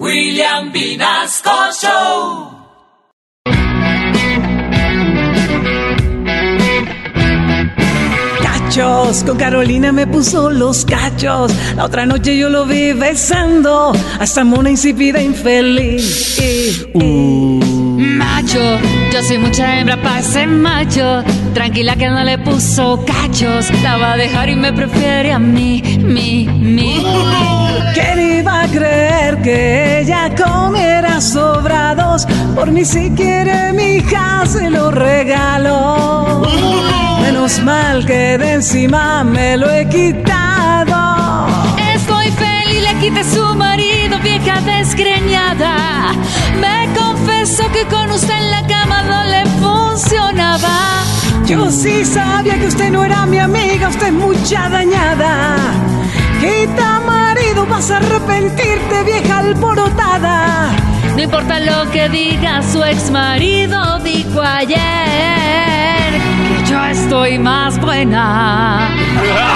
William Vinasco Show. Cachos, con Carolina me puso los cachos. La otra noche yo lo vi besando a esta mona insípida infeliz. Macho, yo soy mucha hembra para ese macho. Tranquila que no le puso cachos. La va a dejar y me prefiere a mí, Por mí si quiere mi hija se lo regalo. Menos mal que de encima me lo he quitado. Estoy feliz, le quité su marido, vieja desgreñada. Me confesó que con usted en la cama no le funcionaba. Yo sí sabía que usted no era mi amiga, usted es mucha dañada. Quita marido, vas a arrepentirte, vieja alborotada. No importa lo que diga su ex marido, dijo ayer que yo estoy más buena.